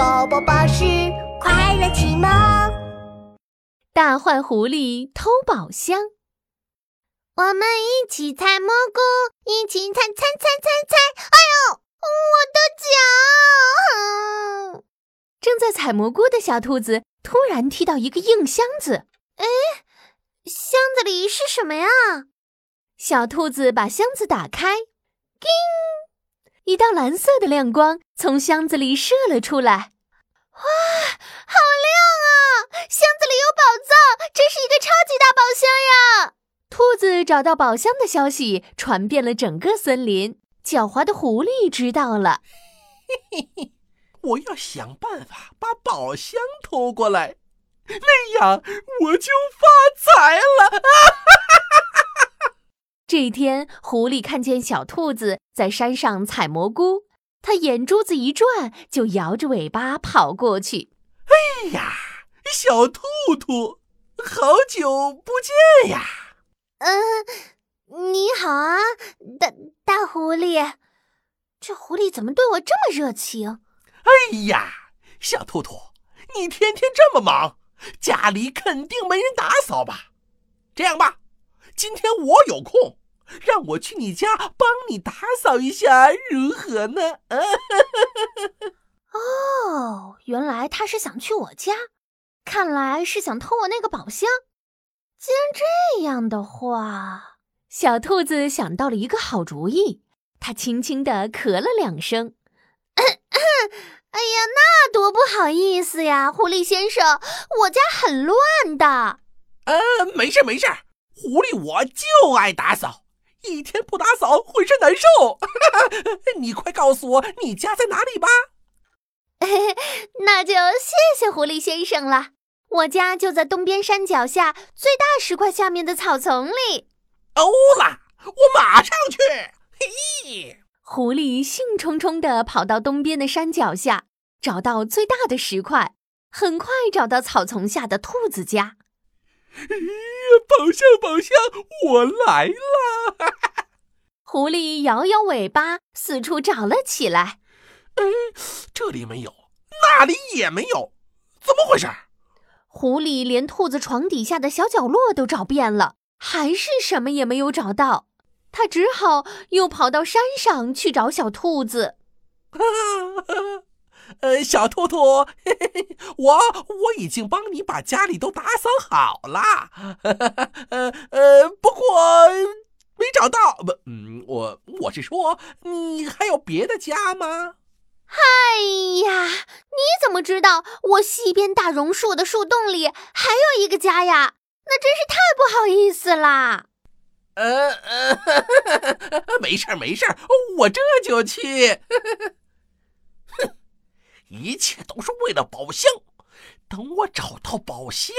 宝宝巴士快乐启蒙。大坏狐狸偷宝箱，我们一起采蘑菇，一起采采采采采。哎呦，我的脚！正在采蘑菇的小兔子突然踢到一个硬箱子。哎，箱子里是什么呀？小兔子把箱子打开，叮！一道蓝色的亮光从箱子里射了出来，哇，好亮啊！箱子里有宝藏，真是一个超级大宝箱呀！兔子找到宝箱的消息传遍了整个森林，狡猾的狐狸知道了，嘿嘿嘿，我要想办法把宝箱偷过来，那样我就发财了！这一天，狐狸看见小兔子在山上采蘑菇，它眼珠子一转，就摇着尾巴跑过去。哎呀，小兔兔，好久不见呀！嗯，你好啊，大大狐狸。这狐狸怎么对我这么热情？哎呀，小兔兔，你天天这么忙，家里肯定没人打扫吧？这样吧，今天我有空。让我去你家帮你打扫一下，如何呢？哦，原来他是想去我家，看来是想偷我那个宝箱。既然这样的话，小兔子想到了一个好主意，它轻轻地咳了两声。哎呀，那多不好意思呀，狐狸先生，我家很乱的。呃，没事没事，狐狸我就爱打扫。一天不打扫，浑身难受。你快告诉我，你家在哪里吧？那就谢谢狐狸先生了。我家就在东边山脚下最大石块下面的草丛里。欧啦，我马上去。嘿，狐狸兴冲冲地跑到东边的山脚下，找到最大的石块，很快找到草丛下的兔子家。宝箱，宝箱，我来了！狐狸摇摇尾巴，四处找了起来。哎，这里没有，那里也没有，怎么回事？狐狸连兔子床底下的小角落都找遍了，还是什么也没有找到。他只好又跑到山上去找小兔子。呃，小兔兔，嘿嘿嘿，我我已经帮你把家里都打扫好了，呃呃，不过没找到，不，嗯，我我是说，你还有别的家吗？哎呀，你怎么知道我西边大榕树的树洞里还有一个家呀？那真是太不好意思啦。呃呃，没事儿没事儿，我这就去。一切都是为了宝箱。等我找到宝箱，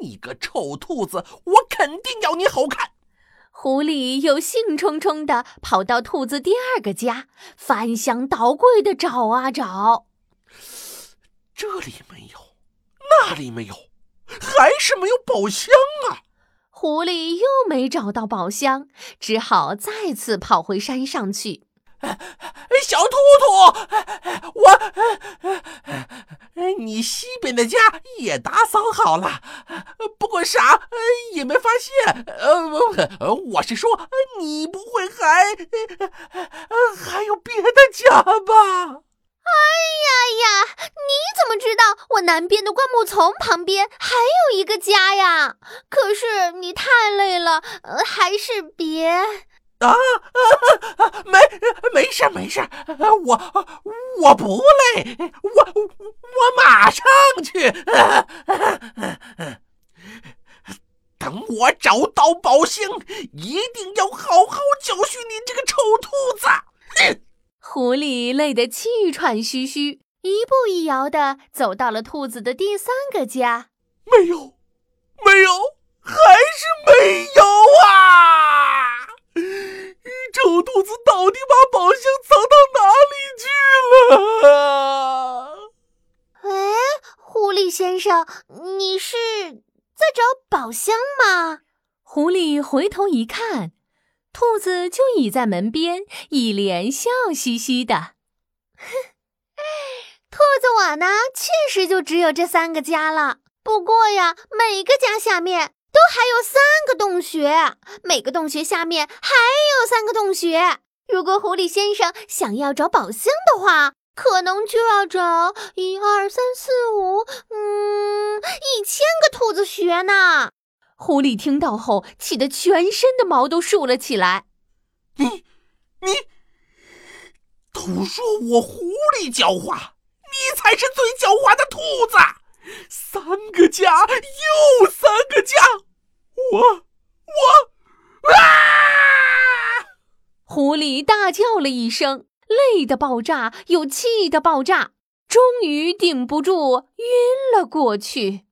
你个臭兔子，我肯定要你好看。狐狸又兴冲冲地跑到兔子第二个家，翻箱倒柜地找啊找。这里没有，那里没有，还是没有宝箱啊！狐狸又没找到宝箱，只好再次跑回山上去。小兔兔，我，你西边的家也打扫好了，不过啥也没发现。呃，我是说，你不会还还有别的家吧？哎呀呀，你怎么知道我南边的灌木丛旁边还有一个家呀？可是你太累了，还是别。啊啊！没没事没事，我我不累，我我马上去。等我找到宝箱，一定要好好教训你这个臭兔子。狐狸累得气喘吁吁，一步一摇的走到了兔子的第三个家。没有，没有，还是没有啊！臭兔子到底把宝箱藏到哪里去了？哎，狐狸先生，你是在找宝箱吗？狐狸回头一看，兔子就倚在门边，一脸笑嘻嘻的。兔子，我呢，确实就只有这三个家了。不过呀，每个家下面都还有三个洞穴，每个洞穴下面还有三个洞穴。如果狐狸先生想要找宝箱的话，可能就要找一二三四五，嗯，一千个兔子穴呢。狐狸听到后，气得全身的毛都竖了起来。你，你，都说我狐狸狡猾，你才是最狡猾的兔子！三个家又三个家，我，我，啊！狐狸大叫了一声。累的爆炸，又气的爆炸，终于顶不住，晕了过去。